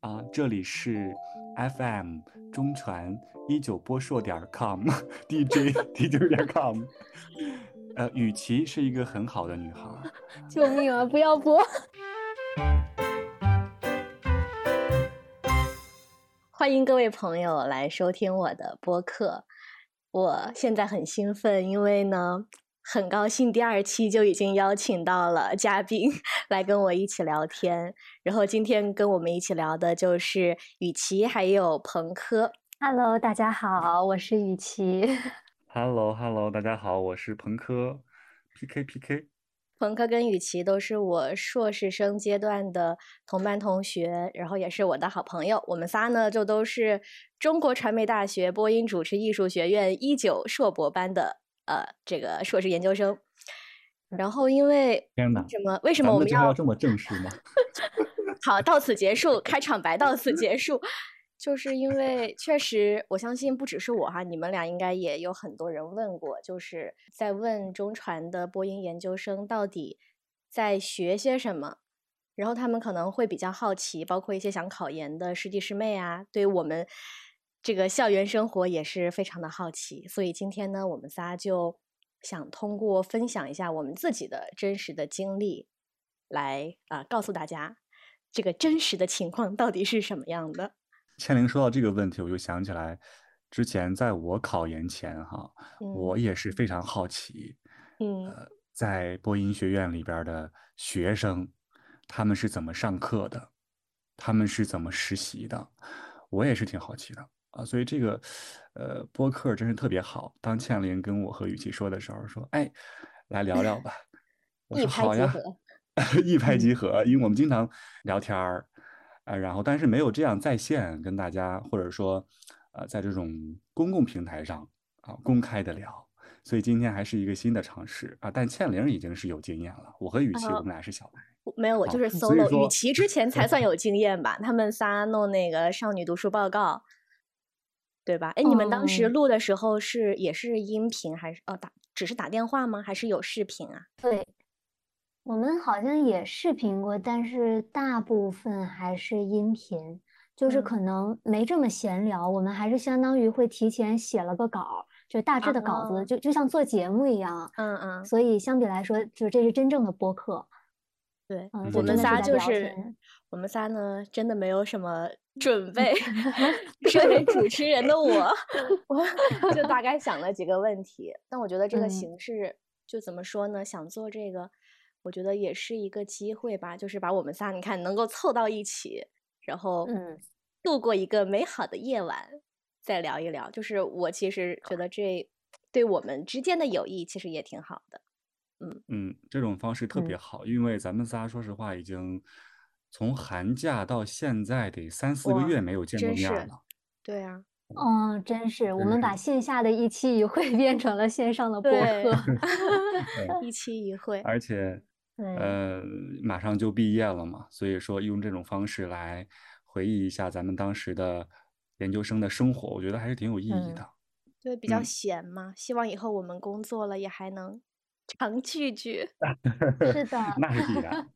啊，这里是 FM 中传一九播硕点 com，DJ DJ 点 com。呃，雨琦是一个很好的女孩。救命啊！不要播。欢迎各位朋友来收听我的播客。我现在很兴奋，因为呢，很高兴第二期就已经邀请到了嘉宾 来跟我一起聊天。然后今天跟我们一起聊的就是雨琦还有彭科。Hello，大家好，我是雨琦。Hello Hello，大家好，我是彭科，PK PK。彭科跟雨琦都是我硕士生阶段的同班同学，然后也是我的好朋友。我们仨呢，就都是中国传媒大学播音主持艺术学院一九硕博班的呃这个硕士研究生。然后因为天哪，什么？为什么我们要要这么正式吗？好，到此结束，开场白到此结束。就是因为确实，我相信不只是我哈，你们俩应该也有很多人问过，就是在问中传的播音研究生到底在学些什么，然后他们可能会比较好奇，包括一些想考研的师弟师妹啊，对我们这个校园生活也是非常的好奇。所以今天呢，我们仨就想通过分享一下我们自己的真实的经历，来啊、告诉大家这个真实的情况到底是什么样的。千灵说到这个问题，我就想起来，之前在我考研前哈，我也是非常好奇，嗯呃，在播音学院里边的学生，他们是怎么上课的，他们是怎么实习的，我也是挺好奇的啊。所以这个，呃，播客真是特别好。当倩玲跟我和雨琦说的时候，说，哎，来聊聊吧。我一说好呀，拍即合。一拍即嗯合，因为我们经常聊天儿，呃，然后但是没有这样在线跟大家，或者说，呃，在这种公共平台上啊公开的聊，所以今天还是一个新的尝试啊。但倩玲已经是有经验了，我和雨琦我们俩是小白，我没有，我就是 solo。雨琦之前才算 有经验吧，他们仨弄那个少女读书报告，对吧？哎，你们当时哦录的时候是也是音频还是哦打只是打电话吗？还是有视频啊？对，我们好像也视频过，但是大部分还是音频，就是嗯可能没这么闲聊，我们还是相当于会提前写了个稿，就大致的稿哦子，就就像做节目一样。嗯嗯，所以相比来说，就这是真正的播客。对，我们仨就是。我们仨呢，真的没有什么准备。身为主持人的我，我就大概想了几个问题。但我觉得这个嗯形式，就怎么说呢？想做这个，我觉得也是一个机会吧，就是把我们仨，你看能够凑到一起，然后嗯度过一个美好的夜晚，再聊一聊。就是我其实觉得这对我们之间的友谊其实也挺好的。嗯嗯，这种方式特别嗯好，因为咱们仨说实话已经从寒假到现在得三四个月没有见过真面儿了。对啊，嗯，真是，我真们把线下的一期一会 变成了线上的播对客。一期一会。而且，对呃，马上就毕业了嘛，所以说用这种方式来回忆一下咱们当时的研究生的生活，我觉得还是挺有意义嗯的。对，比较嗯闲嘛，希望以后我们工作了也还能常聚聚。是的，那是必然，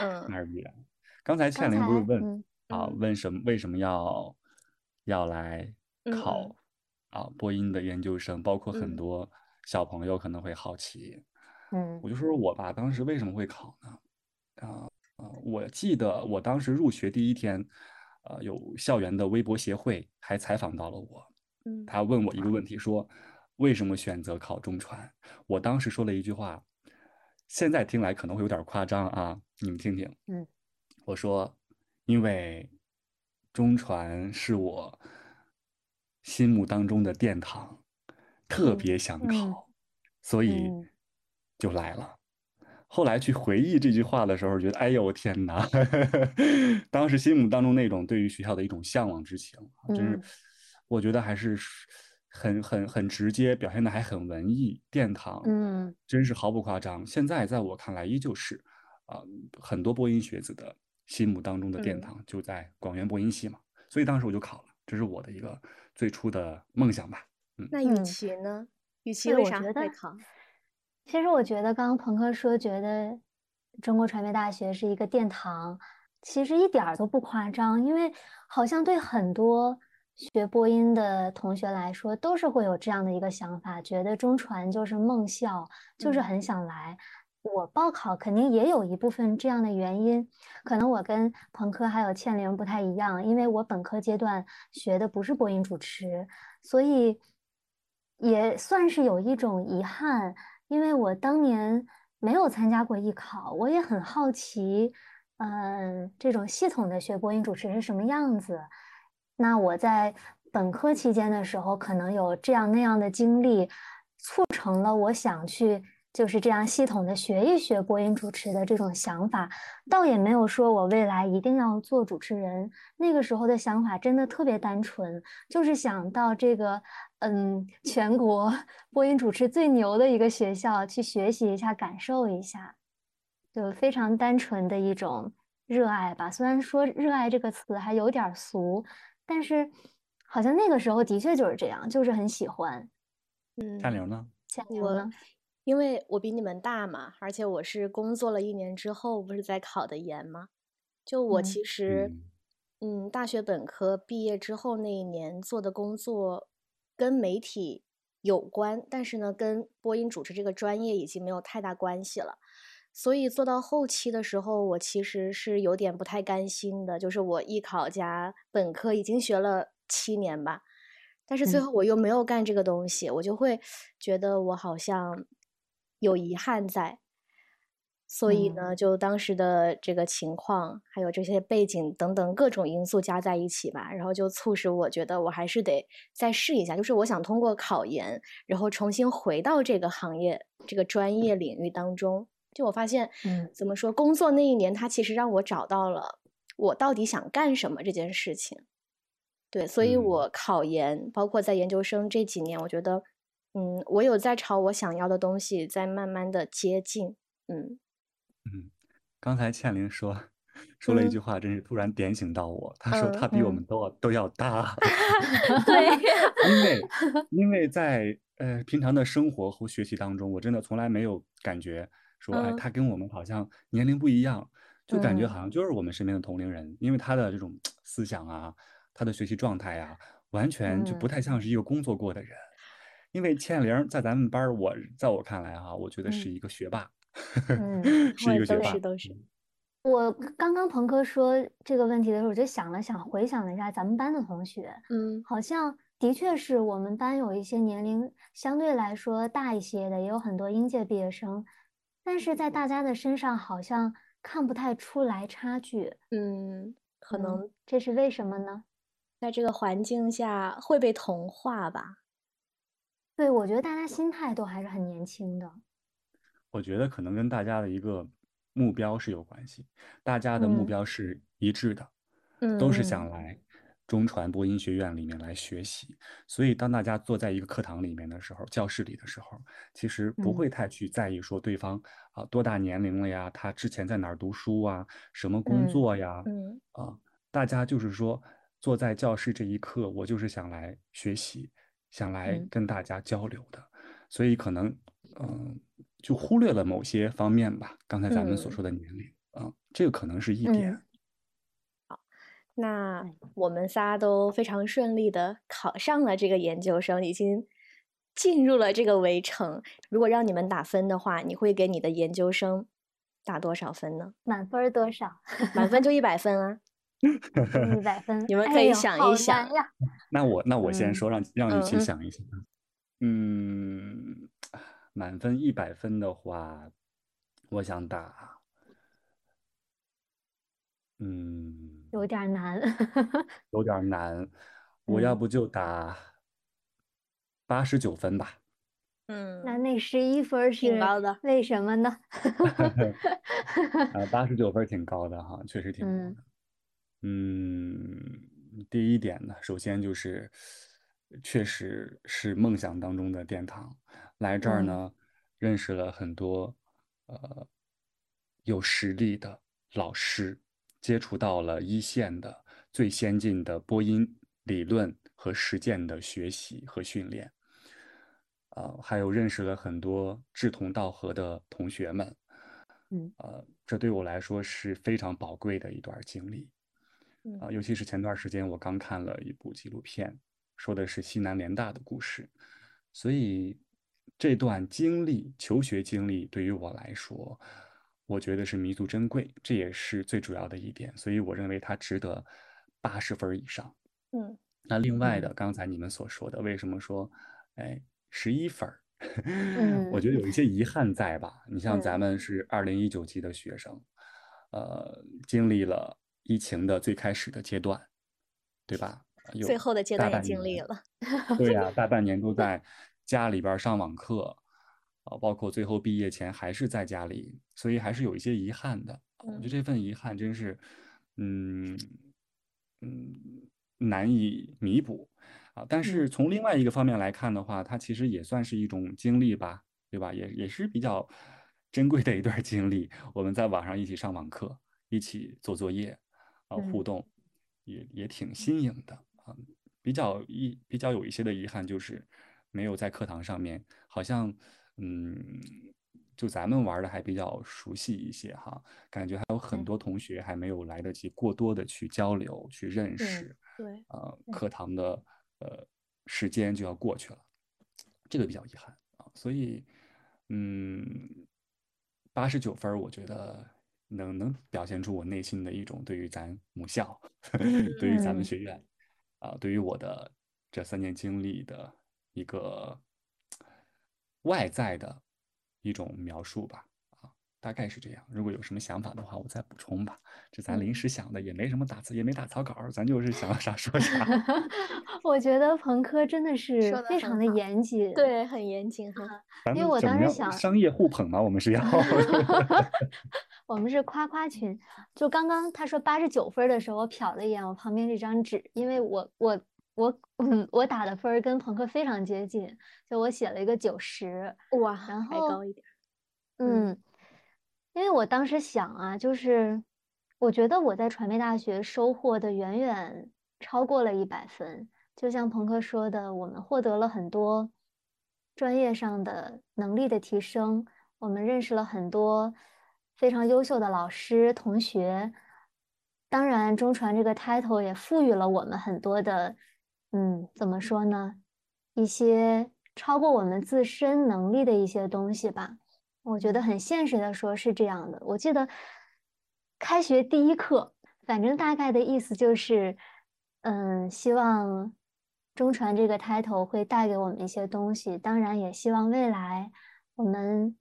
嗯那是必然。刚才倩玲不是问嗯啊，嗯问什么为什么要要来嗯考啊播音的研究生，包括很嗯多小朋友可能会好奇。嗯我就说说我吧，当时为什么会考呢？啊、呃，我记得我当时入学第一天，呃，有校园的微博协会还采访到了我，嗯他问我一个问题，说为什么选择考中传？我当时说了一句话，现在听来可能会有点夸张啊，你们听听。嗯，我说，因为中传是我心目当中的殿堂，特嗯别想嗯考，所以嗯就来了。后来去回忆这句话的时候，觉得哎呦我天哪，当时心目当中那种对于学校的一种向往之情，真是嗯我觉得还是很很很直接，表现的还很文艺，殿堂，嗯真是毫不夸张。现在在我看来，依旧是啊、很多播音学子的心目当中的殿嗯堂就在广元播音系嘛，所以当时我就考了，这是我的一个最初的梦想吧。嗯那雨嗯琦呢？雨琦对为啥我觉得会考？其实我觉得刚刚鹏哥说，觉得中国传媒大学是一个殿堂，其实一点儿都不夸张，因为好像对很多学播音的同学来说，都是会有这样的一个想法，觉得中传就是梦校，就是很想来。我报考肯定也有一部分这样的原因，可能我跟彭科还有倩玲不太一样，因为我本科阶段学的不是播音主持，所以也算是有一种遗憾，因为我当年没有参加过艺考，我也很好奇。嗯，这种系统的学播音主持是什么样子？那我在本科期间的时候，可能有这样那样的经历，促成了我想去就是这样系统的学一学播音主持的这种想法。倒也没有说我未来一定要做主持人。那个时候的想法真的特别单纯，就是想到这个嗯全国 播音主持最牛的一个学校去学习一下，感受一下。就非常单纯的一种热爱吧，虽然说“热爱”这个词还有点俗，但是好像那个时候的确就是这样，就是很喜欢。嗯，夏玲呢？夏玲呢？因为我比你们大嘛，而且我是工作了一年之后，不是在考的研吗？就我其实，嗯，大学本科毕业之后那一年做的工作跟媒体有关，但是呢，跟播音主持这个专业已经没有太大关系了。所以做到后期的时候，我其实是有点不太甘心的，就是我艺考加本科已经学了七年吧，但是最后我又没有干这个东西，我就会觉得我好像有遗憾在。所以呢，就当时的这个情况，还有这些背景等等各种因素加在一起吧，然后就促使我觉得我还是得再试一下，就是我想通过考研，然后重新回到这个行业、这个专业领域当中。就我发现，嗯，怎么说？工作那一年，他其实让我找到了我到底想干什么这件事情。对，所以我考研，包括在研究生这几年，我觉得，嗯，我有在朝我想要的东西在慢慢的接近。嗯嗯，刚才倩玲说说了一句话，真是突然点醒到我。她说她比我们都都要大。对，因为 因为在呃平常的生活和学习当中，我真的从来没有感觉。说哎，她跟我们好像年龄不一样，就感觉好像就是我们身边的同龄人，因为他的这种思想啊，他的学习状态啊，完全就不太像是一个工作过的人。因为倩玲在咱们班，我在我看来哈，我觉得是一个学霸，是一个学霸。都是都是。我刚刚鹏哥说这个问题的时候，我就想了想，回想了一下咱们班的同学，嗯，好像的确是我们班有一些年龄相对来说大一些的，也有很多应届毕业生。但是在大家的身上好像看不太出来差距，嗯，可能这是为什么呢？在这个环境下会被同化吧？对，我觉得大家心态都还是很年轻的。我觉得可能跟大家的一个目标是有关系，大家的目标是一致的，嗯，都是想来。中传播音学院里面来学习，所以当大家坐在一个课堂里面的时候，教室里的时候，其实不会太去在意说对方啊多大年龄了呀，他之前在哪儿读书啊，什么工作呀，嗯啊，大家就是说坐在教室这一刻，我就是想来学习，想来跟大家交流的，所以可能嗯就忽略了某些方面吧。刚才咱们所说的年龄啊，这个可能是一点。好那我们仨都非常顺利的考上了这个研究生，已经进入了这个围城。如果让你们打分的话，你会给你的研究生打多少分呢？满分多少？满分就一百分啊！一百 分，你们可以想一想。那我那我先说，让让雨晴想一想。嗯，满分一百分的话，我想打，嗯。有点难，有点难，我要不就打八十九分吧。嗯，那那十一分是高的，为什么呢？啊，八十九分挺高的哈，确实挺高的。嗯，第一点呢，首先就是确实是梦想当中的殿堂，来这儿呢，认识了很多呃有实力的老师。接触到了一线的最先进的播音理论和实践的学习和训练，啊，还有认识了很多志同道合的同学们，嗯呃，这对我来说是非常宝贵的一段经历。嗯啊，尤其是前段时间我刚看了一部纪录片，说的是西南联大的故事，所以这段经历，求学经历对于我来说，我觉得是弥足珍贵，这也是最主要的一点，所以我认为它值得八十分以上。嗯那另外的，刚才你们所说的，为什么说，哎，十一分儿？我觉得有一些遗憾在吧？你像咱们是二零一九级的学生，呃，经历了疫情的最开始的阶段，对吧？有最后的阶段也经历了。对呀、大半年都在家里边上网课，啊，包括最后毕业前还是在家里，所以还是有一些遗憾的。我觉得这份遗憾真是，嗯嗯，难以弥补啊。但是从另外一个方面来看的话，它其实也算是一种经历吧，对吧？也也是比较珍贵的一段经历。我们在网上一起上网课，一起做作业，啊，互嗯动，也也挺新颖的啊。比较一比较有一些的遗憾就是没有在课堂上面，好像嗯，就咱们玩的还比较熟悉一些哈，感觉还有很多同学还没有来得及过多的去交流、去认识，对，呃，课堂的呃时间就要过去了，这个比较遗憾啊，所以嗯，八十九分，我觉得能能表现出我内心的一种对于咱母校，对于咱们嗯。学院啊，对于我的这三年经历的一个外在的一种描述吧，啊，大概是这样。如果有什么想法的话，我再补充吧。这咱临嗯时想的，也没什么打字，也没打草稿，咱就是想到啥说啥。我觉得彭科真的是非常的严谨。对，很严谨哈。因为我当时想商业互捧嘛，我们是要。我们是夸夸群，就刚刚他说八十九分的时候，我瞟了一眼我旁边这张纸，因为我我我嗯我打的分跟朋克非常接近，就我写了一个九十，哇，然后还高一点。嗯嗯，因为我当时想啊，就是我觉得我在传媒大学收获的远远超过了一百分，就像朋克说的，我们获得了很多专业上的能力的提升，我们认识了很多非常优秀的老师、同学。当然，中传这个 title 也赋予了我们很多的，嗯，怎么说呢？一些超过我们自身能力的一些东西吧。我觉得很现实的说，是这样的。我记得开学第一课，反正大概的意思就是，嗯，希望中传这个 title 会带给我们一些东西，当然也希望未来我们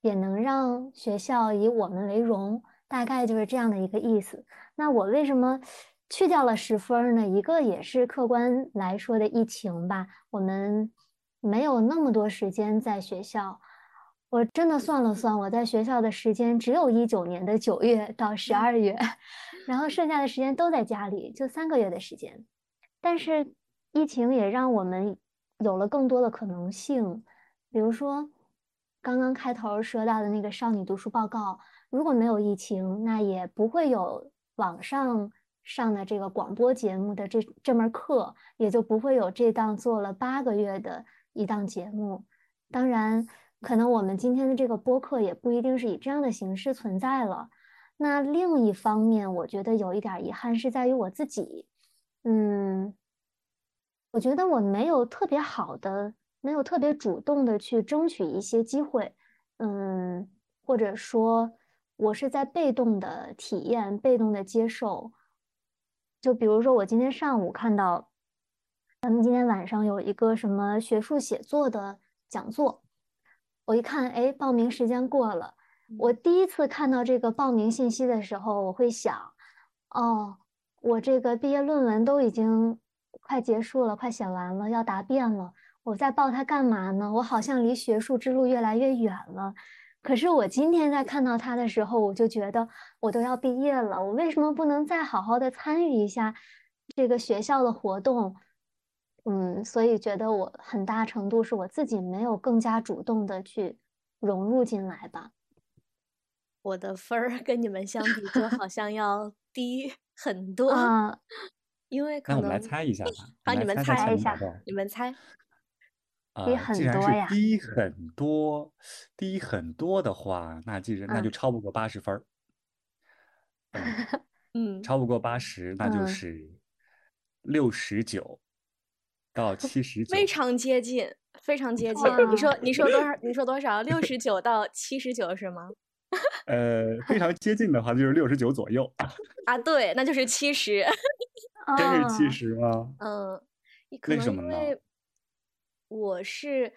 也能让学校以我们为荣，大概就是这样的一个意思。那我为什么去掉了十分呢？一个也是客观来说的疫情吧，我们没有那么多时间在学校。我真的算了算，我在学校的时间只有一九年的九月到十二月，然后剩下的时间都在家里，就三个月的时间。但是疫情也让我们有了更多的可能性，比如说刚刚开头说到的那个少女读书报告，如果没有疫情，那也不会有网上上的这个广播节目的这这门课，也就不会有这档做了八个月的一档节目。当然，可能我们今天的这个播客也不一定是以这样的形式存在了。那另一方面，我觉得有一点遗憾是在于我自己，嗯，我觉得我没有特别好的，没有特别主动的去争取一些机会，嗯，或者说，我是在被动的体验、被动的接受。就比如说，我今天上午看到，咱们今天晚上有一个什么学术写作的讲座，我一看，哎，报名时间过了。我第一次看到这个报名信息的时候，我会想，哦，我这个毕业论文都已经快结束了，快写完了，要答辩了，我在报它干嘛呢？我好像离学术之路越来越远了。可是我今天在看到它的时候，我就觉得我都要毕业了，我为什么不能再好好的参与一下这个学校的活动？嗯，所以觉得我很大程度是我自己没有更加主动的去融入进来吧。我的分儿跟你们相比，就好像要低很多，啊，因为可能那我们来猜一下吧，好，你们猜一下。你们猜，低啊，既然是很多呀。低很多，低很多的话，那既然那就嗯超不过八十分儿。嗯，嗯，超不过八十，那就嗯是六十九到七十九。非常接近，非常接近。你说你说多少？你说多少？六十九到七十九是吗？呃，非常接近的话就是六十九左右，啊，对，那就是七十。真是七哦，十吗？嗯，为什么呢？因为我是，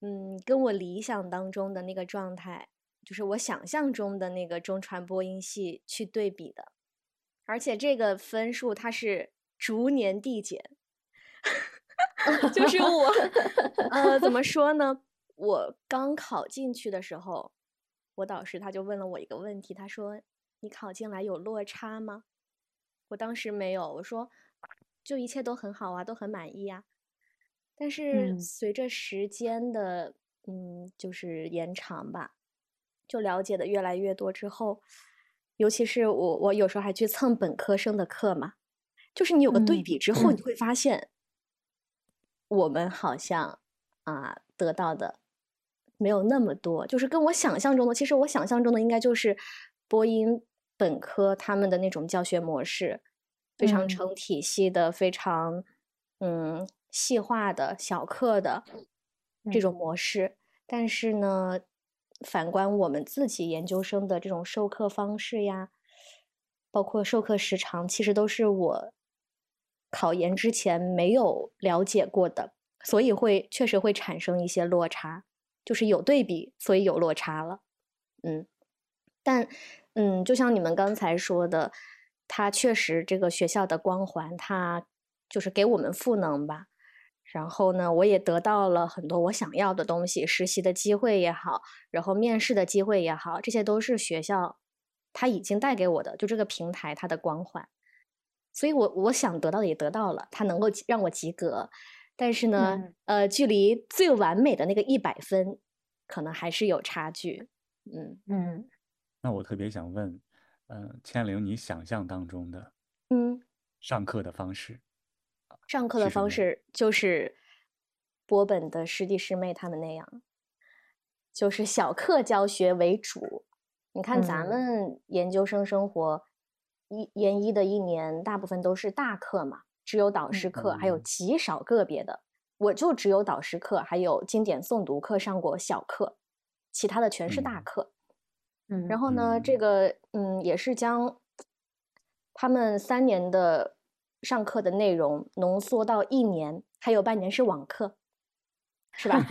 嗯，跟我理想当中的那个状态，就是我想象中的那个中传播音系去对比的，而且这个分数它是逐年递减，就是 我，呃，怎么说呢？我刚考进去的时候，我导师他就问了我一个问题，他说：“你考进来有落差吗？”我当时没有，我说就一切都很好啊，都很满意啊。但是嗯随着时间的嗯，就是延长吧，就了解的越来越多之后，尤其是我我有时候还去蹭本科生的课嘛，就是你有个对嗯比之后，你会发现我们好像啊得到的没有那么多，就是跟我想象中的，其实我想象中的应该就是播音本科他们的那种教学模式，非常嗯。成体系的，非常嗯细化的小课的这嗯。种模式。但是呢，反观我们自己研究生的这种授课方式呀，包括授课时长，其实都是我考研之前没有了解过的，所以会确实会产生一些落差，就是有对比，所以有落差了。嗯，但嗯，就像你们刚才说的，它确实这个学校的光环，它就是给我们赋能吧。然后呢，我也得到了很多我想要的东西，实习的机会也好，然后面试的机会也好，这些都是学校它已经带给我的，就这个平台它的光环。所以我我想得到的也得到了，它能够让我及格，但是呢，嗯呃，距离最完美的那个一百分，可能还是有差距。嗯嗯那我特别想问，呃，千灵，你想象当中的嗯，上课的方式上课的？方式就是波本的师弟师妹他们那样，就是小课教学为主。你看咱嗯们研究生生活，一研一的一年，大部分都是大课嘛，只有导师课，还有嗯。极少个别的，我就只有导师课，还有经典诵读课上过小课，其他的全是大嗯。课。嗯然后呢，这嗯。个嗯也是将他们三年的上课的内容浓缩到一年，还有半年是网课，是吧？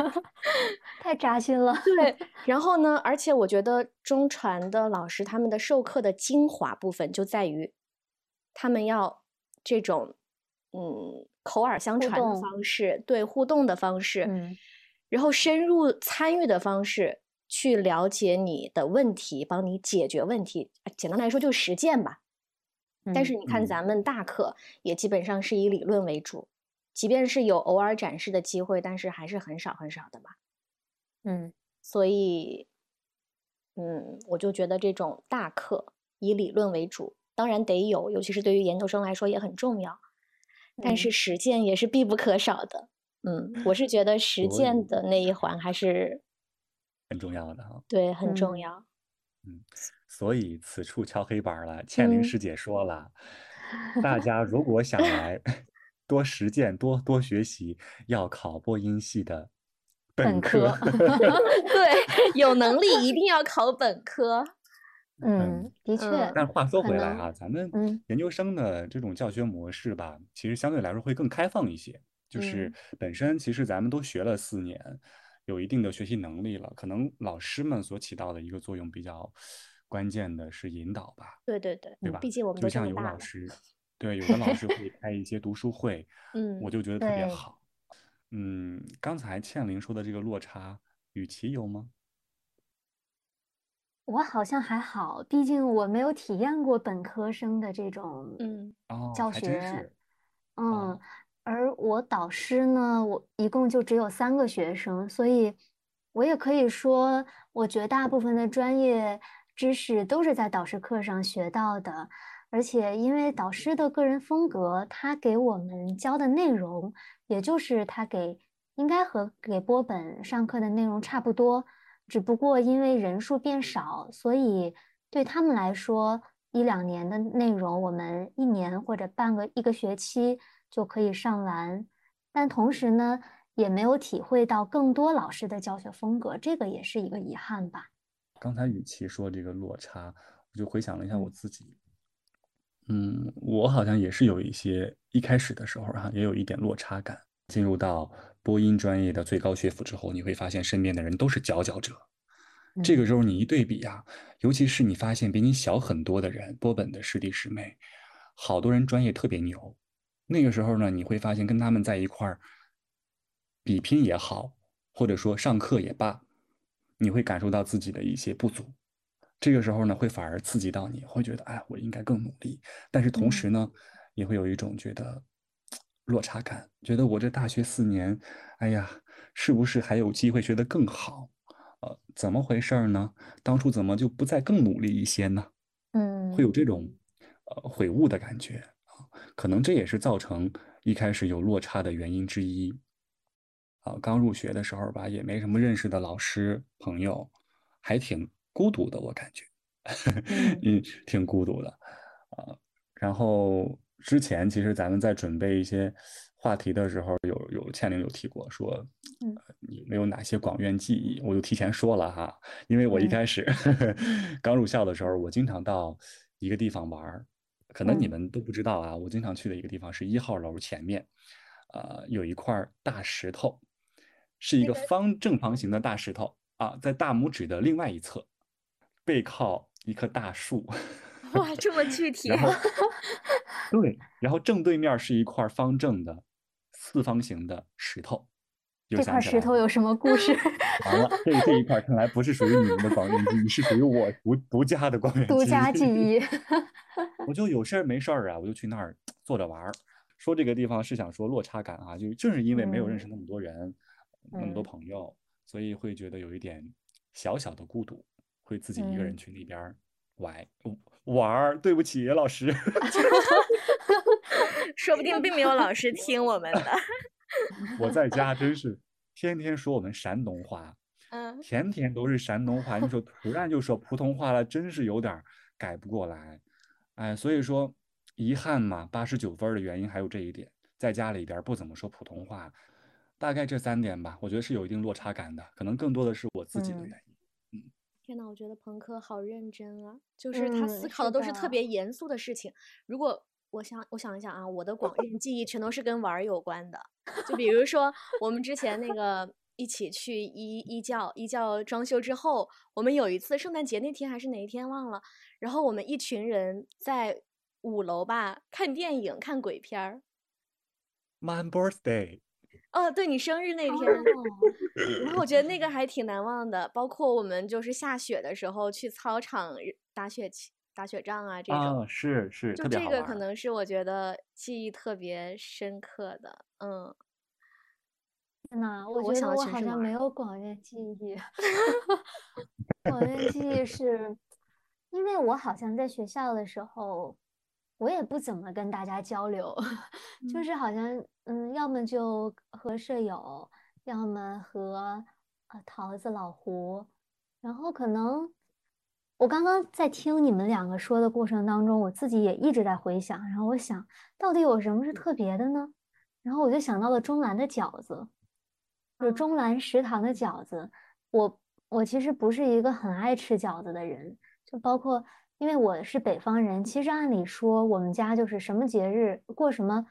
太扎心了。对，然后呢，而且我觉得中传的老师他们的授课的精华部分就在于，他们要这种嗯口耳相传的方式，对互动的方式，嗯然后深入参与的方式去了解你的问题，帮你解决问题。呃简单来说就是实践吧。但嗯是你看嗯咱们大课也基本上是以理论为主，即便是有偶尔展示的机会，但是还是很少很少的吧。嗯所以，嗯，我就觉得这种大课以理论为主，当然得有，尤其是对于研究生来说也很重要。但是嗯实践也是必不可少的。嗯，我是觉得实践的那一环还是很重要的哈。对很重要嗯要。所以此处敲黑板了，倩玲嗯师姐说了，大家如果想来多实践、多多学习，要考播音系的本本科科。对，有能力一定要考本科。嗯，的确嗯，但话说回来啊，咱们嗯研究生的这种教学模式吧，其实相对来说会更开放一些。就是嗯本身其实咱们都学了四年，有一定的学习能力了，可能老师们所起到的一个作用比较关键的是引导吧，对对对，对吧？毕竟我们都这就像有。老师，对，有的老师会开一些读书会，嗯我就觉得特别好。嗯，刚才倩玲说的这个落差，雨琦有吗？我好像还好，毕竟我没有体验过本科生的这种嗯哦，教学。是。嗯哦，而我导师呢，我一共就只有三个学生，所以我也可以说，我绝大部分的专业知识都是在导师课上学到的。而且因为导师的个人风格，他给我们教的内容，也就是他给应该和给波本上课的内容差不多，只不过因为人数变少，所以对他们来说，一两年的内容我们一年或者半个一个学期就可以上完。但同时呢，也没有体会到更多老师的教学风格，这个也是一个遗憾吧。刚才与其说这个落差，我就回想了一下我自己。嗯，我好像也是有一些一开始的时候哈，也有一点落差感。进入到播音专业的最高学府之后，你会发现身边的人都是佼佼者。这个时候你一对比呀，尤其是你发现比你小很多的人，波本的师弟师妹，好多人专业特别牛。那个时候呢，你会发现跟他们在一块儿比拼也好，或者说上课也罢，你会感受到自己的一些不足。这个时候呢，会反而刺激到你，会觉得哎，我应该更努力。但是同时呢，也会有一种觉得落差感，觉得我这大学四年，哎呀，是不是还有机会学得更好？呃，怎么回事呢？当初怎么就不再更努力一些呢？嗯，会有这种呃悔悟的感觉啊，可能这也是造成一开始有落差的原因之一。啊，刚入学的时候吧，也没什么认识的老师朋友，还挺。孤独的，我感觉，嗯，挺孤独的，啊。然后之前其实咱们在准备一些话题的时候，有有倩玲有提过，说，你没有哪些广院记忆？我就提前说了哈，因为我一开始 刚入校的时候，我经常到一个地方玩可能你们都不知道啊。我经常去的一个地方是一号楼前面，呃，有一块大石头，是一个方正方形的大石头啊，在大拇指的另外一侧。背靠一棵大树，哇，这么具体。然后，对，然后正对面是一块方正的四方形的石头。这块石头有什么故事？完了，这这一块看来不是属于你们的广元记忆，是属于我独独家的广元独家记忆。我就有事儿没事儿啊，我就去那儿坐着玩儿。说这个地方是想说落差感啊，就正是因为没有认识那么多人，那么多朋友，所以会觉得有一点小小的孤独。会自己一个人去那边玩玩儿，对不起老师，说不定并没有老师听我们的。我在家真是天天说我们山东话，嗯，天天都是山东话。你说突然就说普通话了，真是有点改不过来。哎，所以说遗憾嘛，八十九分的原因还有这一点，在家里边不怎么说普通话，大概这三点吧，我觉得是有一定落差感的，可能更多的是我自己的原因。天呐，我觉得朋克好认真啊！就是他思考的都是特别严肃的事情。如果我想，我想一想啊，我的广院记忆全都是跟玩儿有关的。就比如说，我们之前那个一起去一一教一教装修之后，我们有一次圣诞节那天还是哪一天忘了，然后我们一群人在五楼吧看电影，看鬼片儿。My birthday。哦，对你生日那天，然后我觉得那个还挺难忘的。包括我们就是下雪的时候去操场打雪球、打雪仗啊，这种是是，就这个可能是我觉得记忆特别深刻的。嗯，那我觉得我好像没有广院记忆，广院 记忆是因为我好像在学校的时候。我也不怎么跟大家交流，就是好像嗯，要么就和舍友，要么和呃桃子、老胡，然后可能我刚刚在听你们两个说的过程当中，我自己也一直在回想，然后我想到底有什么是特别的呢？然后我就想到了中兰的饺子，就是中兰食堂的饺子。我我其实不是一个很爱吃饺子的人，就包括。因为我是北方人，其实按理说我们家就是什么节日过什么，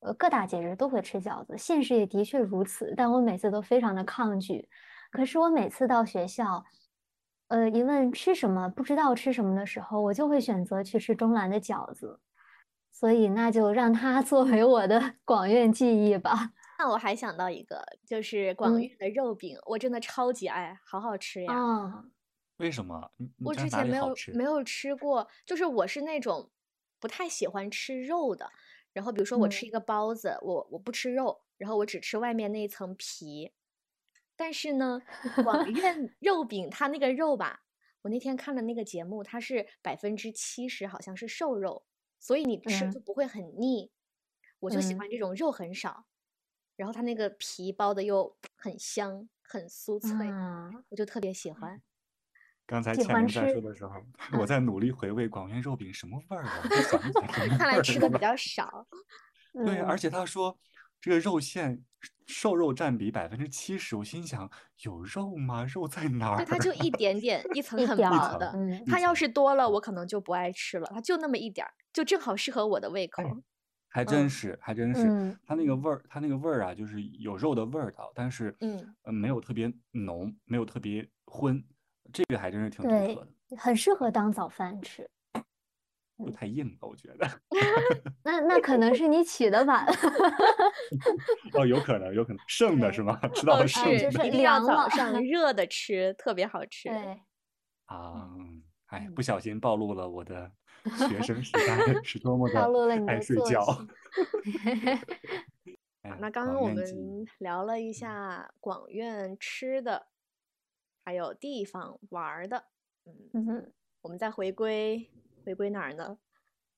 呃，各大节日都会吃饺子。现实也的确如此，但我每次都非常的抗拒。可是我每次到学校，呃，一问吃什么，不知道吃什么的时候，我就会选择去吃中兰的饺子。所以那就让它 作为我的 广院记忆吧。那我还想到一个，就是广院的肉饼，我真的超级爱，好好吃呀。啊。为什么？我之前没有没有吃过，就是我是那种不太喜欢吃肉的。然后比如说我吃一个包子，我我不吃肉，然后我只吃外面那一层皮。但是呢，广 院肉饼它那个肉吧，我那天看了那个节目，它是百分之七十好像是瘦肉，所以你吃就不会很腻。我就喜欢这种肉很少，然后它那个皮包的又很香，很酥脆，啊，我就特别喜欢。刚才喜欢倩玲在说的时候，嗯我在努力回味广元肉饼什么味儿啊，我就想不起来什么看来吃的 比较少。对，而嗯且他说这个肉馅瘦肉占比百分之七十，我心想有肉吗？肉在哪对，儿？它就一点点，一层很一层薄的。嗯它要是多了，我可能就不爱吃了。它就那么一点儿，就正好适合我的胃口。还真嗯是，还真是，嗯它那个味儿，它那个味儿啊，就是有肉的味儿道，但是嗯，呃没有特别浓，没有特别荤，这个还真是挺独对特的，很适合当早饭吃。就太硬了，我觉得。那 那可能是你起的晚，哦，有可能，有可能剩的是吗？吃到哦，了是剩的 就是一定要凉了早上热的吃，特别好吃。对，啊，哎，嗯不小心暴露了我的学生时代是多么暴露了的爱你的作睡觉。那刚刚我们聊了一下广院吃的，还有地方玩儿的，嗯，嗯，我们再回归回归哪儿呢？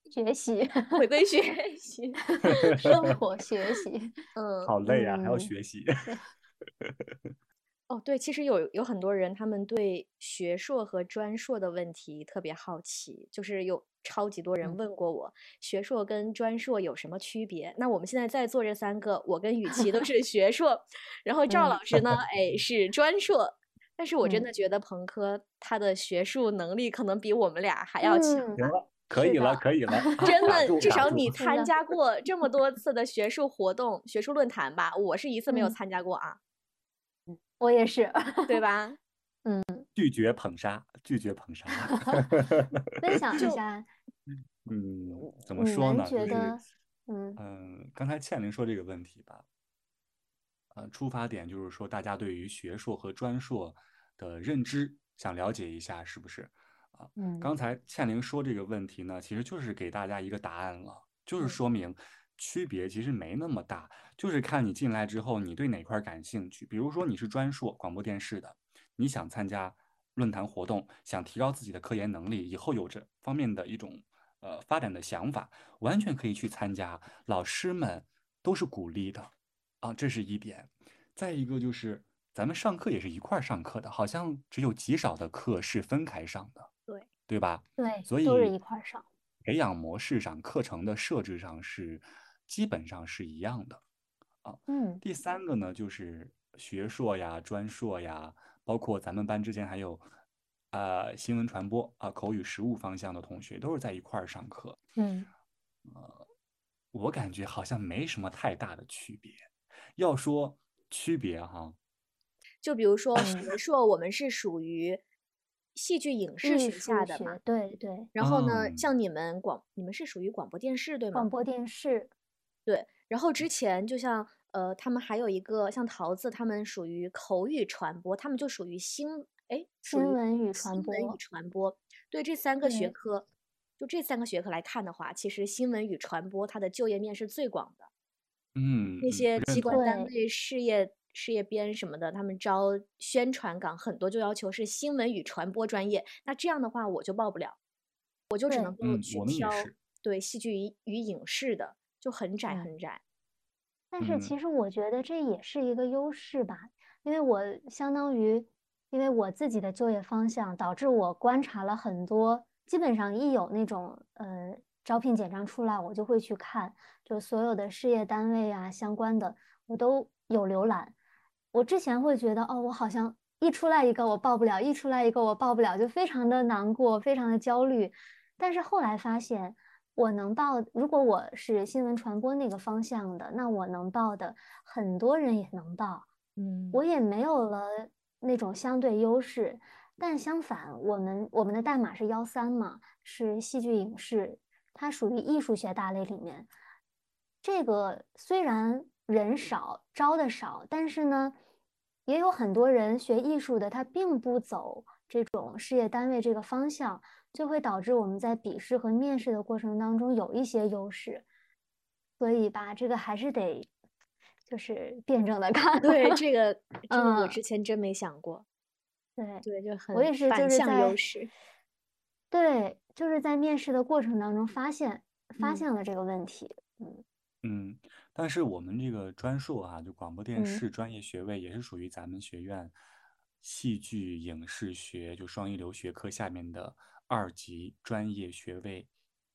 学习，回归学习。生活学习。嗯，好累啊，还要嗯学习。哦，对，其实有有很多人，他们对学硕和专硕的问题特别好奇，就是有超级多人嗯问过我，学硕跟专硕有什么区别？那我们现在在座这三个，我跟雨琦都是学硕，然后赵嗯老师呢，哎，是专硕。但是我真嗯的觉得彭科他的学术能力可能比我们俩还要强嗯行了，可以了，可以了。真的，至少你参加过这么多次的学术活动、学术论坛吧？我是一次没有嗯参加过啊，我也是，对吧？嗯拒绝捧杀，拒绝捧杀。分享一下，嗯，怎么说呢？就是觉得，嗯嗯，刚才倩玲说这个问题吧，呃，出发点就是说大家对于学硕和专硕的认知想了解一下，是不是？啊，嗯刚才倩玲说这个问题呢，其实就是给大家一个答案了，就是嗯说明区别其实没那么大，就是看你进来之后你对哪块感兴趣。比如说你是专硕广播电视的，你想参加论坛活动，想提高自己的科研能力，以后有这方面的一种呃发展的想法，完全可以去参加，老师们都是鼓励的啊，这是一点。再一个就是咱们上课也是一块儿上课的，好像只有极少的课是分开上的，对对吧？对，所以都是以一块儿上。培养模式上、课程的设置上是基本上是一样的啊。嗯第三个呢，就是学硕呀、专硕呀，包括咱们班之前还有呃新闻传播啊、口语实务方向的同学，都是在一块儿上课。嗯呃我感觉好像没什么太大的区别。要说区别哈，就比如说嗯学硕，我们是属于戏剧影视学下的嘛，对对，然后呢，嗯像你们广，你们是属于广播电视对吗？广播电视，对，然后之前就像呃，他们还有一个像桃子，他们属于口语传播，他们就属于新哎，新闻与传新闻与播传播。对这三个学科，就这三个学科来看的话，其实新闻与传播它的就业面是最广的。嗯，那嗯些机关单位、事业事业编什么的，他们招宣传岗很多就要求是新闻与传播专业。那这样的话，我就报不了，我就只能够嗯去挑对戏剧与与影视的，就很窄嗯很窄。但是嗯其实我觉得这也是一个优势吧，因为我相当于，因为我自己的就业方向，导致我观察了很多，基本上一有那种呃招聘简章出来，我就会去看，就所有的事业单位啊相关的，我都有浏览。我之前会觉得，哦，我好像一出来一个我报不了，一出来一个我报不了，就非常的难过，非常的焦虑。但是后来发现，我能报，如果我是新闻传播那个方向的，那我能报的，很多人也能报，嗯我也没有了那种相对优势。但相反，我们我们的代码是幺三嘛，是戏剧影视，它属于艺术学大类里面。这个虽然人少，招的少，但是呢，也有很多人学艺术的，他并不走这种事业单位这个方向，就会导致我们在笔试和面试的过程当中有一些优势。所以吧，这个还是得就是辩证的看。对这个这个我嗯之前真没想过，对对，就很我也是，反就是向优在势。对，就是在面试的过程当中发现发嗯现了这个问题。嗯嗯，但是我们这个专硕啊，就广播电嗯视专业学位，也是属于咱们学院戏剧影视学就双一流学科下面的二级专业学位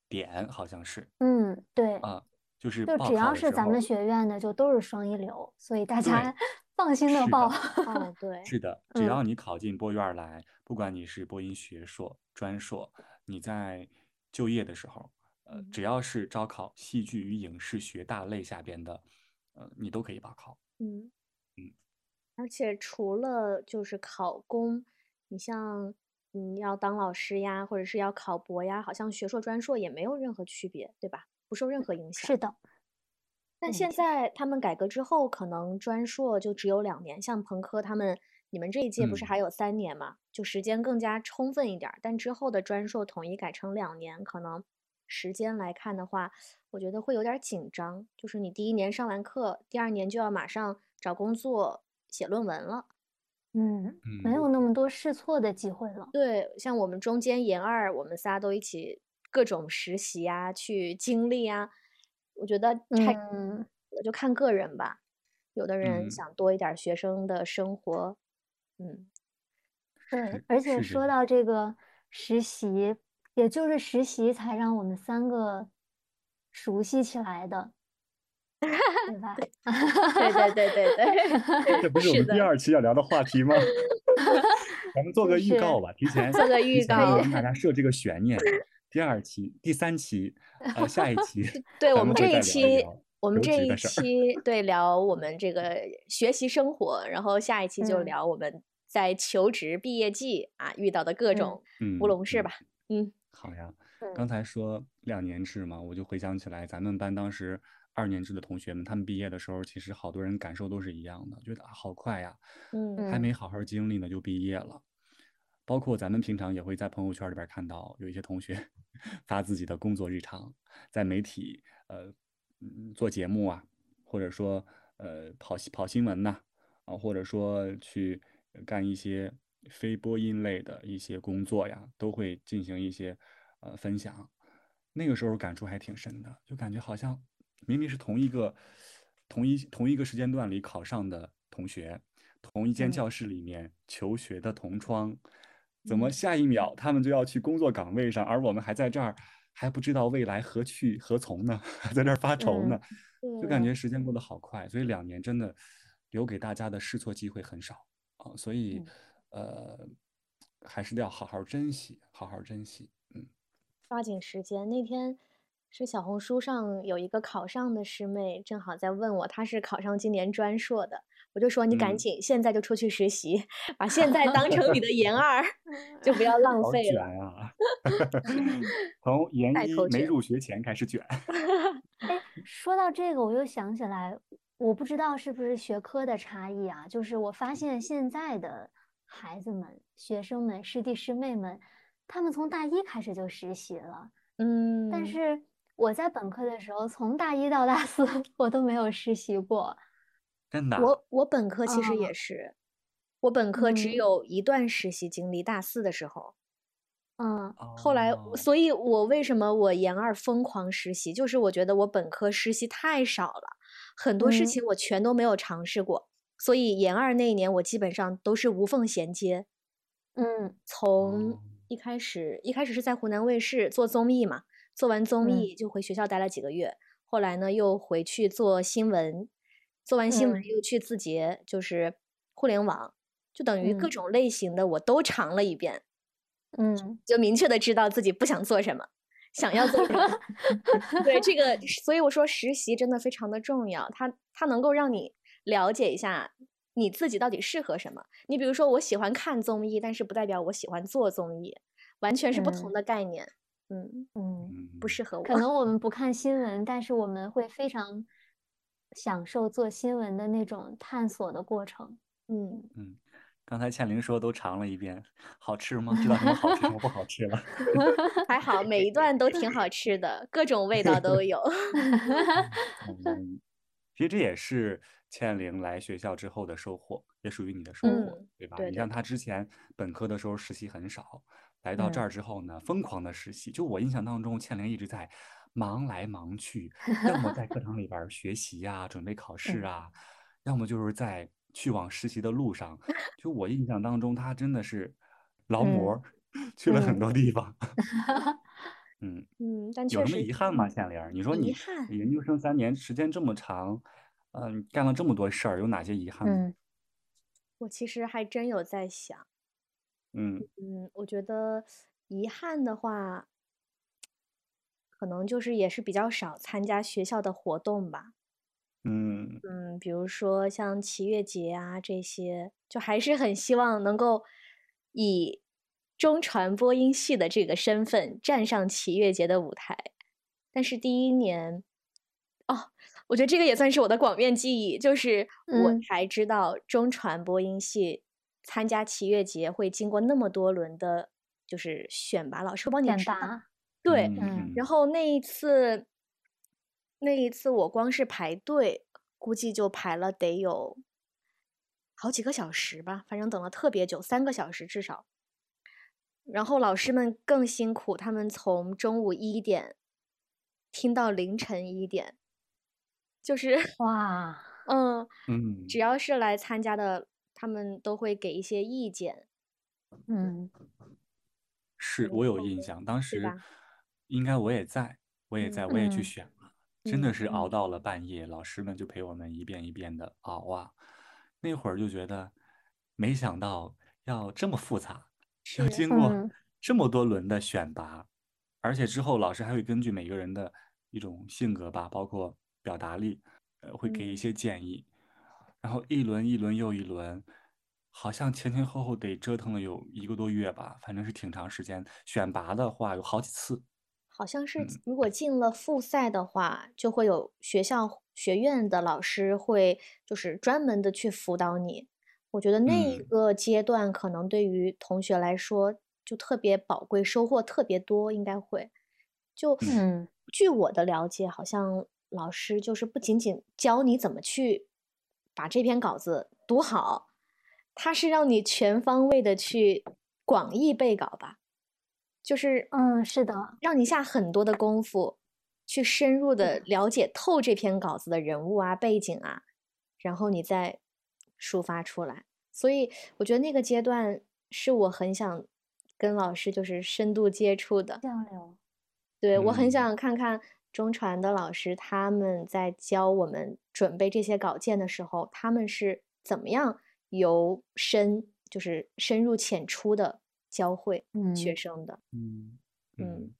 点，好像是嗯，对，啊，就是就只要是咱们，学院的，就都是双一流，所以大，家放心的报。的。哦，对，是的，只嗯要你考进播院儿来，不管你是播音学硕、专硕，你在就业的时候，呃，嗯只要是招考戏剧与影视学大类下边的，呃，你都可以报考。嗯。嗯而且除了就是考公，你像你要当老师呀，或者是要考博呀，好像学硕专硕也没有任何区别，对吧？不受任何影响。是的，但嗯现在他们改革之后，可能专硕就只有两年，像彭科他们，你们这一届不是嗯还有三年嘛？就时间更加充分一点儿。但之后的专硕统一改成两年，可能时间来看的话，我觉得会有点紧张。就是你第一年上完课，第二年就要马上找工作、写论文了。嗯，没嗯有那么多试错的机会了。对，像我们中间研二，我们仨都一起各种实习啊，去经历啊，我觉得太嗯，就看个人吧。有的人嗯，想多一点学生的生活，嗯，对，而且。说到这个实习，也就是实习才让我们三个熟悉起来的，对吧？对对对对对，这不是我，们第二期要聊的话题吗？咱们做个预告吧，提前做个预告。跟大家设这个悬念。第二期、第三期，呃，下一期对，我们这一期，我们这一。期对聊我们这个学习生活，然后下一期就嗯聊我们在求职毕业季啊遇到的各嗯种乌龙事吧。嗯好呀。刚嗯才说两年制嘛，我就回想起来，咱们班当时二年制的同学们，他们毕业的时候，其实好多人感受都是一样的，觉得啊好快呀，嗯还嗯没好好经历呢就毕业了。包括咱们平常也会在朋友圈里边看到有一些同学 发自己的工作日常，在媒体呃嗯做节目啊，或者说呃跑跑新闻呐、啊，或者说去干一些非播音类的一些工作呀，都会进行一些呃分享。那个时候感触还挺深的，就感觉好像明明是同一个同一同一个时间段里考上的同学，同一间嗯教室里面求学的同窗，怎么嗯下一秒他们就要去工作岗位上，而我们还在这儿还不知道未来何去何从呢？还 在这儿发愁呢，嗯，就感，觉时间过得好快，所以两年真的留给大家的试错机会很少啊，所以嗯呃还是要好好珍惜，好好珍惜，嗯。抓紧时间。那天是小红书上有一个考上的师妹，正好在问我，她是考上今年专硕的，我就说你赶嗯紧现在就出去实习，把现在当成你的研二，就不要浪费了。卷啊！从研一。没入学前开始卷。哎，说到这个，我又想起来，我不知道是不是学科的差异啊，就是我发现现在的孩子们、学生们、师弟师妹们，他们从大一开始就实习了，嗯但嗯，是我在本科的时候，从大一到大四 我都没有实习过。真的啊？我我本科其实也啊，是，我本科只嗯有一段实习经历，大四的时候。嗯后来，哦，所以我为什么我研二疯狂实习，就是我觉得我本科实习太少了，很多事嗯情我全都没有尝试过，所以研二那一年我基本上都是无缝衔接。嗯从哦，一开始，一开始是在湖南卫视做综艺嘛，做完综嗯艺就回学校待了几个月，后来呢又回去做新闻，做完新闻嗯又去字节，就是互联网，就等于各嗯种类型的我都尝了一遍。嗯就明确的知道自己不想做什么，想要做什么。对这个，所以我说实习真的非常的重要，它它能够让你了解一下你自己到底适合什么。你比如说，我喜欢看综艺，但是不代表我喜欢做综艺，完全是不同嗯的概念。嗯，嗯，不嗯，适合我可。能我们不看新闻，但是我们会非常享受做新闻的那种探索的过程。嗯，嗯，刚才倩玲说都尝了一遍，好吃吗？知道什么好吃，什么不好吃了。还好每一段都挺好吃的，各种味道都有。嗯，其实这也是倩玲来学校之后的收获，也属于你的收获，嗯，对吧？对对你像她之前本科的时候实习很少，来到这嗯儿之后呢，疯狂的实习。就我印象当中，倩玲一直在忙来忙去，要么在课堂里边学习呀、准备考试嗯啊，要么就是在去往实习的路上。就我印象当中，她真的是劳模儿，去了很嗯多地方。嗯，嗯，但有什么遗憾吗，倩玲？你说你研究生三年时间这么长，嗯、干了这么多事儿，有哪些遗憾吗？嗯我其实还真有在想，嗯嗯，我觉得遗憾的话，可能就是也是比较少参加学校的活动吧。嗯嗯，比如说像祈月节啊这些，就还是很希望能够以中传播音系的这个身份站上祈月节的舞台。但是第一年，哦，我觉得这个也算是我的广面记忆，就是我嗯才知道中传播音系参加七月节会经过那么多轮的，就是选拔，老师会帮你选。拔，对，然后那一次，那一次我光是排队，估计就排了得有好几个小时吧，反正等了特别久，三个小时至少。然后老师们更辛苦，他们从中午一点听到凌晨一点，就是 哇，嗯，嗯。只要是来参加的，他们都会给一些意见，嗯是我有印象，当时应该我也在，我也嗯在，我也去嗯选了，真的嗯是熬到了半夜，老师们就陪我们一遍一遍的熬啊。那会儿就觉得，没想到要这么复杂，要经过嗯。这么多轮的选拔，而且之后老师还会根据每个人的一种性格吧，包括表达力，呃，会给一嗯些建议，然后一轮一轮又一轮。好像前前后后得折腾了有一个多月吧，反正是挺长时间。选拔的话有好几次，好像是嗯如果进了复赛的话，就会有学校学院的老师会就是专门的去辅导你。我觉得那一嗯个阶段可能对于同学来说就特别宝贵，收获特别多，应该会。就嗯据我的了解，好像老师就是不仅仅教你怎么去把这篇稿子读好，他是让你全方位的去广义背稿吧，就是嗯，是的，让你下很多的功夫，去深入的了解透这篇稿子的人物啊、背景啊，然后你再抒发出来。所以我觉得那个阶段是我很想跟老师就是深度接触的。交流，对，我很嗯。想看看中传的老师他们在教我们准备这些稿件的时候，他们是怎么样由深就是深入浅出的教会学嗯。生的。嗯嗯嗯，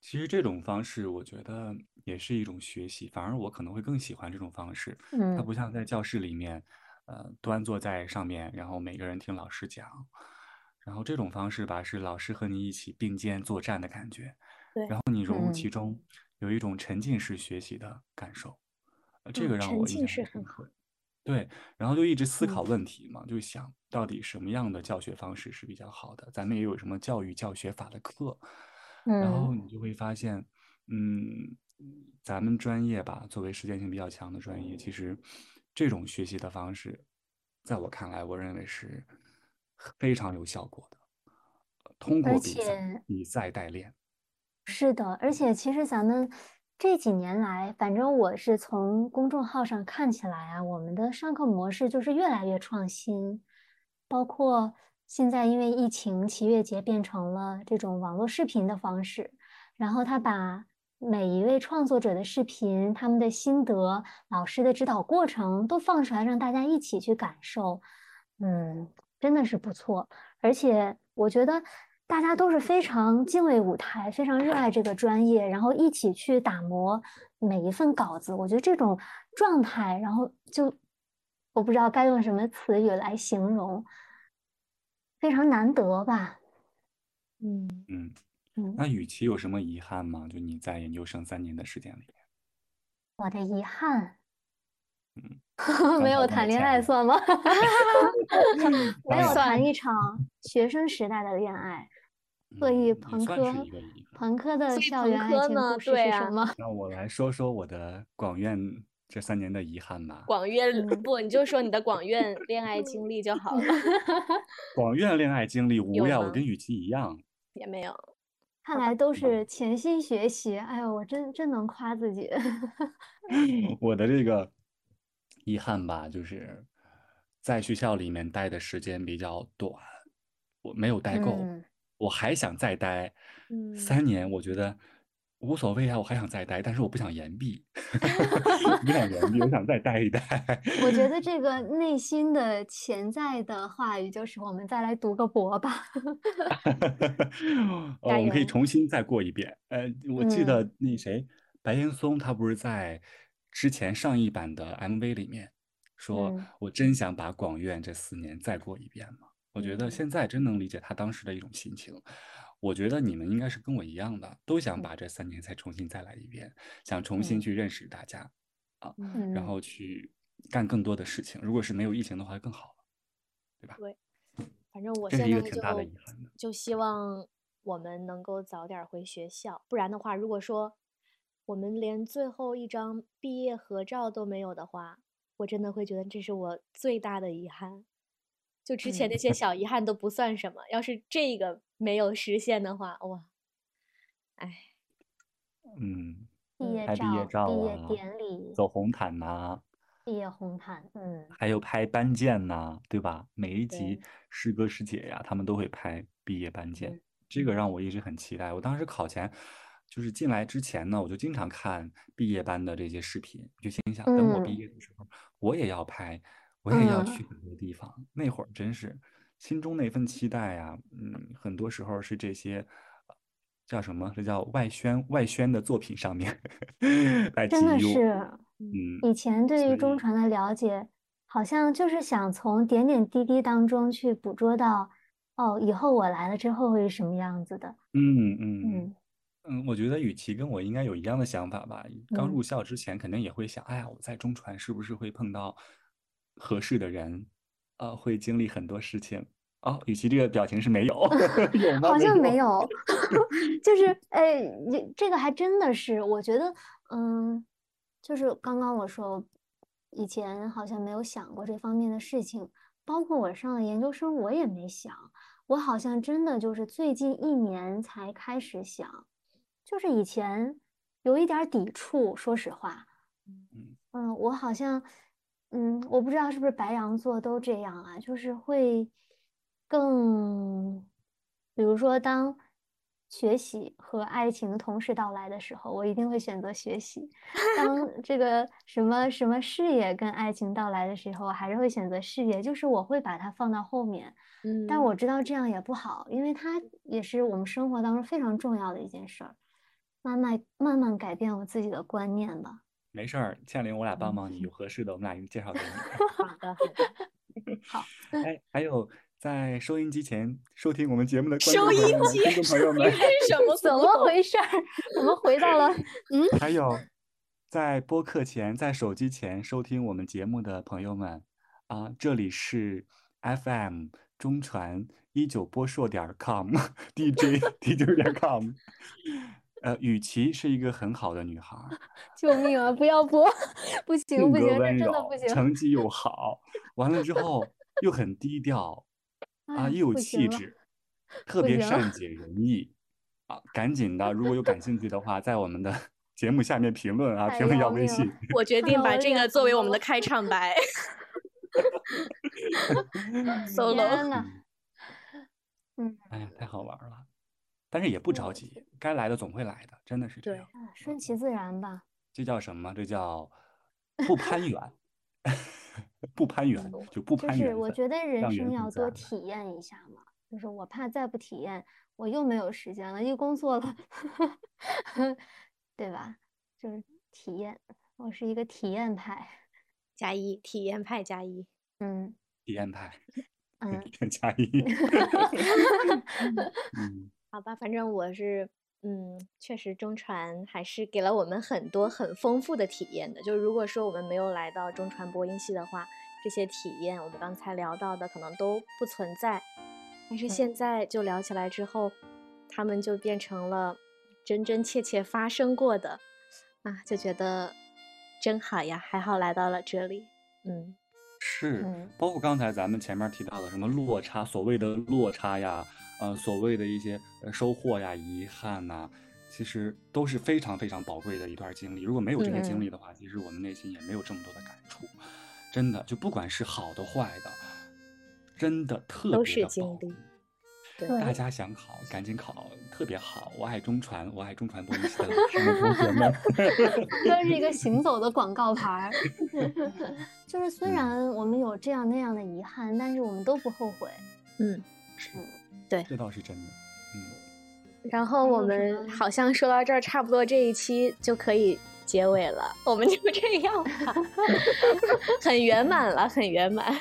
其实这种方式我觉得也是一种学习，反而我可能会更喜欢这种方式。嗯它嗯。不像在教室里面，呃，端坐在上面，然后每个人听老师讲，然后这种方式吧，是老师和你一起并肩作战的感觉，对然后你融入其嗯。中，有一种沉浸式学习的感受，呃这嗯个让我印象很深刻。对，然后就一直思考嗯问题嘛，就想到底什么样的教学方式是比较好的。咱们也有什么教育教学法的课，然后嗯你就会发现，嗯，咱们专业吧，作为实践性比较强的专业，其实这种学习的方式，在我看来，我认为是非常有效果的。呃通过比赛，且比赛代练。是的，而且其实咱们这几年来，反正我是从公众号上看起来啊，我们的上课模式就是越来越创新，包括现在因为疫情，七月节变成了这种网络视频的方式，然后他把每一位创作者的视频、他们的心得、老师的指导过程都放出来，让大家一起去感受，嗯，真的是不错。而且我觉得大家都是非常敬畏舞台，非常热爱这个专业，然后一起去打磨每一份稿子。我觉得这种状态，然后就我不知道该用什么词语来形容，非常难得吧。嗯，嗯，嗯，那与其有什么遗憾吗？就你在研究生三年的时间里面，我的遗憾，嗯，没有谈恋爱算吗？没有谈一场学生时代的恋爱。所以嗯也朋算是克一个遗憾。朋克的校园爱情故事对啊是什么？那我来说说我的广院这三年的遗憾吧。广院嗯不，你就说你的广院恋爱经历就好了 广院恋爱经历无呀，我跟雨琦一样。也没有。看来都是潜心学习。哎呦，我真真能夸自己。我的这个遗憾吧，就是在学校里面待的时间比较短，我没有待够，嗯我还想再待嗯三年，我觉得无所谓啊，我还想再待，但是我不想延毕，我不想延毕，我想再待一待。我觉得 这个内心的潜在的话语就是，我们再来读个博吧。我们可以重新再过一遍。呃，我记嗯得那谁，白岩松他不是在之前上一版的 MV 里面说嗯：“我真想把广院这四年再过一遍嘛。”我觉得嗯现在真能理解他当时的一种心情。我觉得你们应该是跟我一样的，都想嗯把这三年再重新再来一遍，想重新嗯去认识大家，啊然嗯后去干更多的事情。如果是没有疫情的话，更好了。反正我现在一个挺大的就遗憾的。就希望我们能够早点回学校，不然的话，如果说我们连最后一张毕业合照都没有的话，我真的会觉得这是我最大的遗憾。就之前那嗯。些小遗憾都不算什么，要是这个没有实现的话，哇，哎，嗯，毕业拍毕业照毕业啊典礼、走红毯呐、毕业红毯，嗯。还有拍班建呐、对吧？每一集师哥师姐呀，他们都会拍毕业班建，嗯这个让我一直很期待。我当时考前，就是进来之前呢，我就经常看毕业班的这些视频，就心想，等我毕嗯。业的时候，我也要拍，我也要嗯去很多地方。那会儿真是心中那份期待呀，嗯，很多时候是这些。呃叫什么？这叫外宣外宣的作品上面 来真的是。嗯，以前对于中传的了解，好像就是想从点点滴滴当中去捕捉到，哦，以后我来了之后会是什么样子的。嗯嗯嗯嗯，我觉得雨琦跟我应该有一样的想法吧。刚嗯入校之前，肯定也会想，哎呀，我在中传是不是会碰到合适的人，呃，会经历很多事情。哦，与其这个表情是没有，有吗？好像没有。就是哎，这这个还真的是，我觉得，嗯，就是刚刚我说，以前好像没有想过这方面的事情，包括我上了研究生，我也没想，我好像真的就是最近一年才开始想，就是以前有一点儿抵触，说实话，嗯嗯，我好像，嗯，我不知道是不是白羊座都这样啊，就是会更，比如说当学习和爱情同时到来的时候，我一定会选择学习；当 这个什么什么事业跟爱情到来的时候，我还是会选择事业，就是我会把它放到后面。嗯，但我知道这样也不好，因为它也是我们生活当中非常重要的一件事儿。慢慢慢慢改变我自己的观念吧。没事儿，倩玲，我俩帮嗯帮你，有合适的，我们俩给你介绍给你。好的好的，好，哎，还有在收音机前收听我们节目的观众朋友们、是什么怎么回事儿？我们回到了，嗯，还有在播客前、在手机前收听我们节目的朋友们啊，这里是 FM 中传一九播硕点 com DJ DJ 点 com。呃，雨琦是一个很好的女孩儿，救命啊！不要播，不行不行，这真的不，行。成绩又好，完了之后又很低调啊，哎又有气质，特别善解人意啊！赶紧的，如果有感兴趣的话，在我们的 节目下面评论啊，评论要微信。我决定把这个作为我们的开场白。solo 嗯，哎呀，太好玩了，但是也不着急，该来的总会来的，真的是这样。对顺其自然吧。这叫什么？这叫 不攀缘，不攀缘就不就是攀缘我觉得人生要多体验一下嘛。就是我怕再不体验，我又没有时间了，又工作了，对吧？就是体验，我是一个体验派。加一，体验派加一。嗯体验派，嗯加一。嗯，好吧，反正我是，嗯，确实中传还是给了我们很多很丰富的体验的。就如果说我们没有来到中传播音系的话，这些体验我们刚才聊到的可能都不存在。但是现在就聊起来之后，他们就变成了真真切切发生过的，啊，就觉得真好呀，还好来到了这里，嗯。是嗯，包括刚才咱们前面提到的什么落差，所谓的落差呀，呃，所谓的一些呃收获呀、遗憾呐、其实都是非常非常宝贵的一段经历。如果没有这些经嗯历的话，其实我们内心也没有这么多的感触。真的，就不管是好的坏的，真的特别都的是经历宝贵。对大家想考，赶紧考，特别好。我爱中传，我爱中传播音系的老师们、同学们。都是一个行走的广告牌。就是虽嗯然我们有这样那样的遗憾，但是我们都不后悔。嗯，这倒是真的。嗯，然后我们好像说到这儿，差不多这一期就可以结尾了，我们就这样吧，很圆满了，很圆满。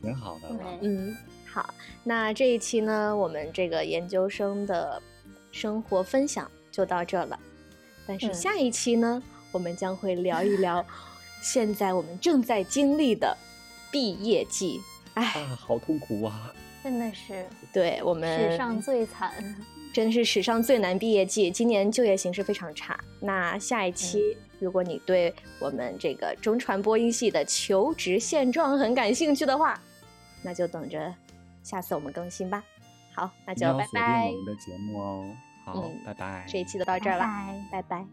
挺好的了。嗯，好，那这一期呢，我们这个研究生的生活分享就到这了。但是嗯下一期呢，我们将会聊一聊 现在我们正在经历的毕业季。哎，啊，好痛苦啊！真的是对我们史上最惨。真的是史上最难毕业季。今年就业形势非常差。那下一期，如果你对我们这个中传播音系的求职现状很感兴趣的话，那就等着下次我们更新吧。好，那就拜拜我。们的节目哦。好，嗯拜拜。这一期就到这儿了，拜拜拜拜